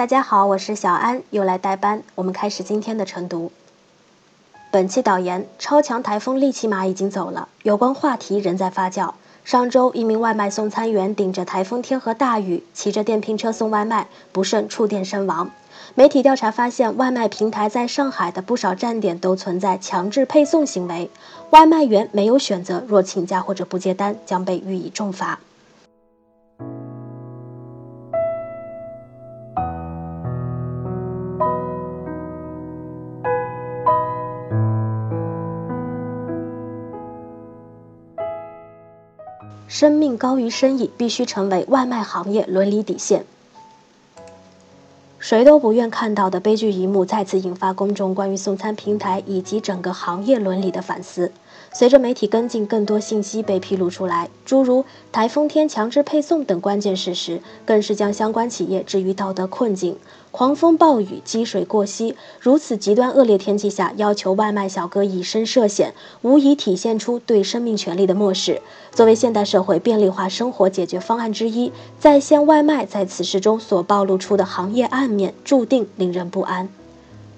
大家好，我是小安，又来代班。我们开始今天的晨读。本期导言：超强台风利奇马已经走了，有关话题仍在发酵。上周，一名外卖送餐员顶着台风天和大雨，骑着电瓶车送外卖，不慎触电身亡。媒体调查发现，外卖平台在上海的不少站点都存在强制配送行为，外卖员没有选择，若请假或者不接单，将被予以重罚。生命高于生意，必须成为外卖行业伦理底线。谁都不愿看到的悲剧一幕，再次引发公众关于送餐平台以及整个行业伦理的反思。随着媒体跟进，更多信息被披露出来，诸如台风天强制配送等关键事实，更是将相关企业置于道德困境。狂风暴雨、积水过膝，如此极端恶劣天气下，要求外卖小哥以身涉险，无疑体现出对生命权利的漠视。作为现代社会便利化生活解决方案之一，在线外卖在此事中所暴露出的行业暗面，注定令人不安。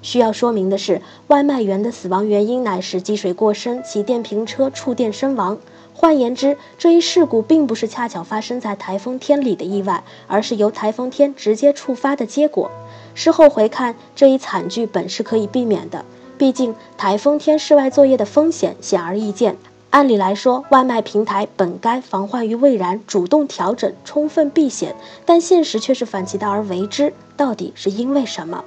需要说明的是，外卖员的死亡原因乃是积水过深，骑电瓶车触电身亡。换言之，这一事故并不是恰巧发生在台风天里的意外，而是由台风天直接触发的结果。事后回看，这一惨剧本是可以避免的。毕竟台风天室外作业的风险显而易见，按理来说，外卖平台本该防患于未然，主动调整，充分避险。但现实却是反其道而为之，到底是因为什么？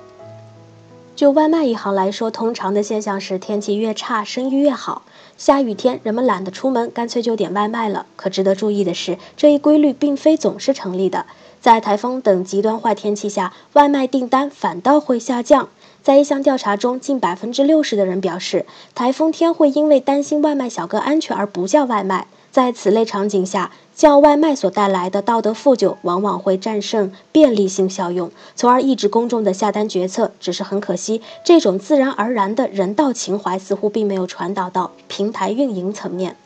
就外卖一行来说，通常的现象是天气越差，生意越好。下雨天，人们懒得出门，干脆就点外卖了。可值得注意的是，这一规律并非总是成立的。在台风等极端坏天气下，外卖订单反倒会下降。在一项调查中，近百分之六十的人表示，台风天会因为担心外卖小哥安全而不叫外卖。在此类场景下，叫外卖所带来的道德负疚往往会战胜便利性效用，从而抑制公众的下单决策。只是很可惜，这种自然而然的人道情怀似乎并没有传导到平台运营层面。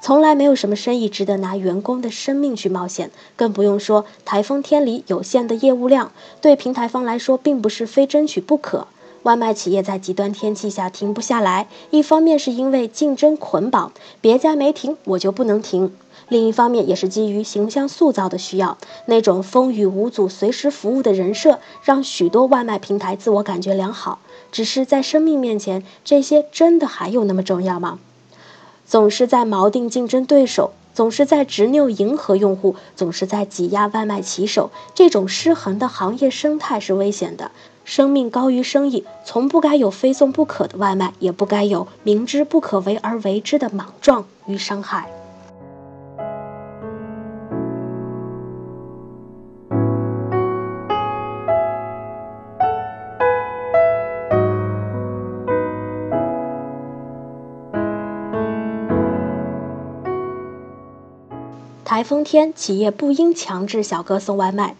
从来没有什么生意值得拿员工的生命去冒险，更不用说台风天里有限的业务量，对平台方来说并不是非争取不可。外卖企业在极端天气下停不下来，一方面是因为竞争捆绑，别家没停我就不能停；另一方面也是基于形象塑造的需要，那种风雨无阻、随时服务的人设，让许多外卖平台自我感觉良好。只是在生命面前，这些真的还有那么重要吗？总是在锚定竞争对手，总是在执拗迎合用户，总是在挤压外卖骑手，这种失衡的行业生态是危险的。生命高于生意，从不该有非送不可的外卖，也不该有明知不可为而为之的莽撞与伤害。台风天，企业不应强制小哥送外卖。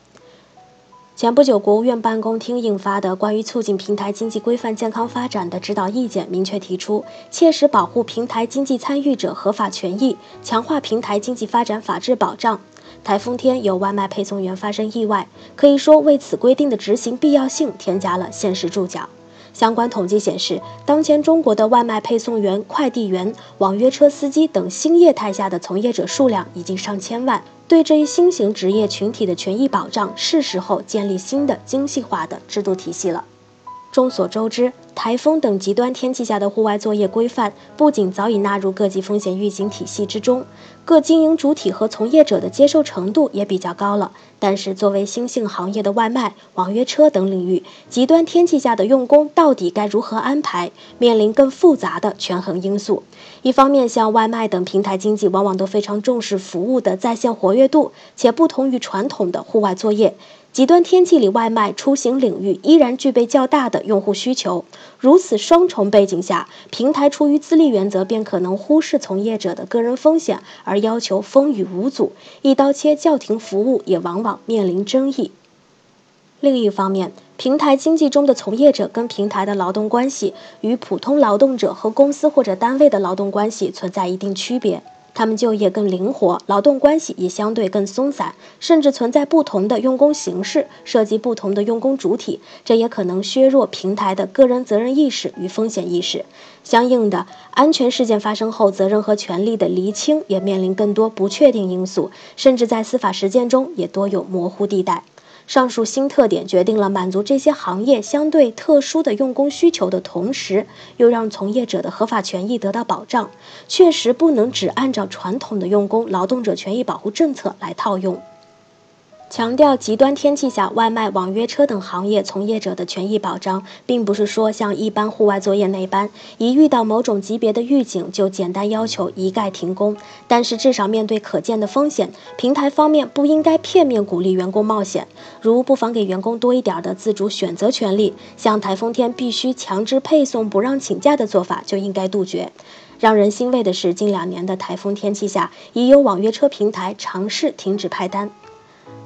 前不久，国务院办公厅印发的《关于促进平台经济规范健康发展的指导意见》明确提出，切实保护平台经济参与者合法权益，强化平台经济发展法治保障。台风天有外卖配送员发生意外，可以说为此规定的执行必要性添加了现实注脚。相关统计显示，当前中国的外卖配送员、快递员、网约车司机等新业态下的从业者数量已经上千万。对这一新型职业群体的权益保障，是时候建立新的精细化的制度体系了。众所周知，台风等极端天气下的户外作业规范不仅早已纳入各级风险预警体系之中，各经营主体和从业者的接受程度也比较高了。但是，作为新兴行业的外卖、网约车等领域，极端天气下的用工到底该如何安排，面临更复杂的权衡因素。一方面，像外卖等平台经济，往往都非常重视服务的在线活跃度，且不同于传统的户外作业。极端天气里外卖出行领域依然具备较大的用户需求。如此双重背景下，平台出于自利原则，便可能忽视从业者的个人风险，而要求风雨无阻，一刀切叫停服务也往往面临争议。另一方面，平台经济中的从业者跟平台的劳动关系与普通劳动者和公司或者单位的劳动关系存在一定区别。他们就业更灵活，劳动关系也相对更松散，甚至存在不同的用工形式，涉及不同的用工主体，这也可能削弱平台的个人责任意识与风险意识。相应的，安全事件发生后，责任和权利的厘清也面临更多不确定因素，甚至在司法实践中也多有模糊地带。上述新特点决定了满足这些行业相对特殊的用工需求的同时，又让从业者的合法权益得到保障。确实不能只按照传统的用工劳动者权益保护政策来套用。强调极端天气下外卖、网约车等行业从业者的权益保障，并不是说像一般户外作业那般，一遇到某种级别的预警就简单要求一概停工。但是至少面对可见的风险，平台方面不应该片面鼓励员工冒险，如不妨给员工多一点的自主选择权利，像台风天必须强制配送不让请假的做法就应该杜绝。让人欣慰的是，近两年的台风天气下，已有网约车平台尝试停止派单。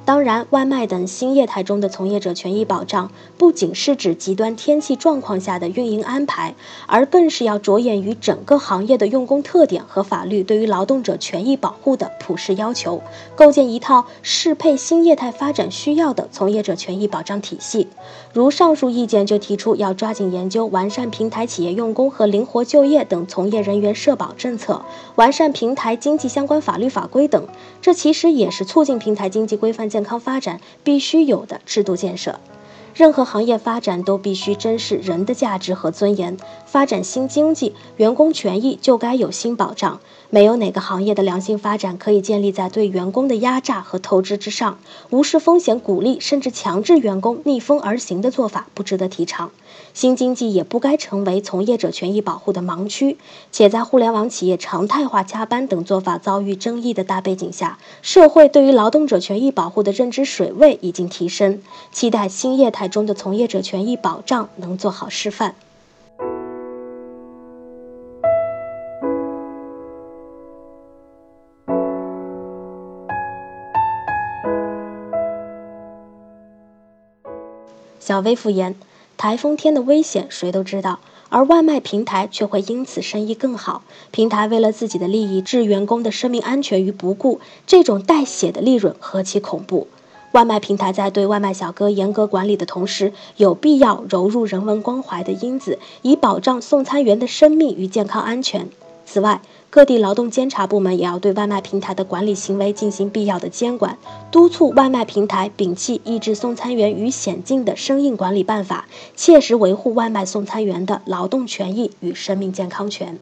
当然，外卖等新业态中的从业者权益保障，不仅是指极端天气状况下的运营安排，而更是要着眼于整个行业的用工特点和法律对于劳动者权益保护的普适要求，构建一套适配新业态发展需要的从业者权益保障体系。如上述意见就提出，要抓紧研究完善平台企业用工和灵活就业等从业人员社保政策，完善平台经济相关法律法规等。这其实也是促进平台经济规范。健康发展必须有的制度建设，任何行业发展都必须珍视人的价值和尊严。发展新经济，员工权益就该有新保障。没有哪个行业的良性发展可以建立在对员工的压榨和透支之上。无视风险、鼓励甚至强制员工逆风而行的做法不值得提倡。新经济也不该成为从业者权益保护的盲区。且在互联网企业常态化加班等做法遭遇争议的大背景下，社会对于劳动者权益保护的认知水位已经提升。期待新业态中的从业者权益保障能做好示范。小薇复言，台风天的危险谁都知道，而外卖平台却会因此生意更好。平台为了自己的利益置员工的生命安全于不顾，这种带血的利润何其恐怖！外卖平台在对外卖小哥严格管理的同时，有必要揉入人文关怀的因子，以保障送餐员的生命与健康安全。此外，各地劳动监察部门也要对外卖平台的管理行为进行必要的监管，督促外卖平台摒弃抑制送餐员于险境的生硬管理办法，切实维护外卖送餐员的劳动权益与生命健康权。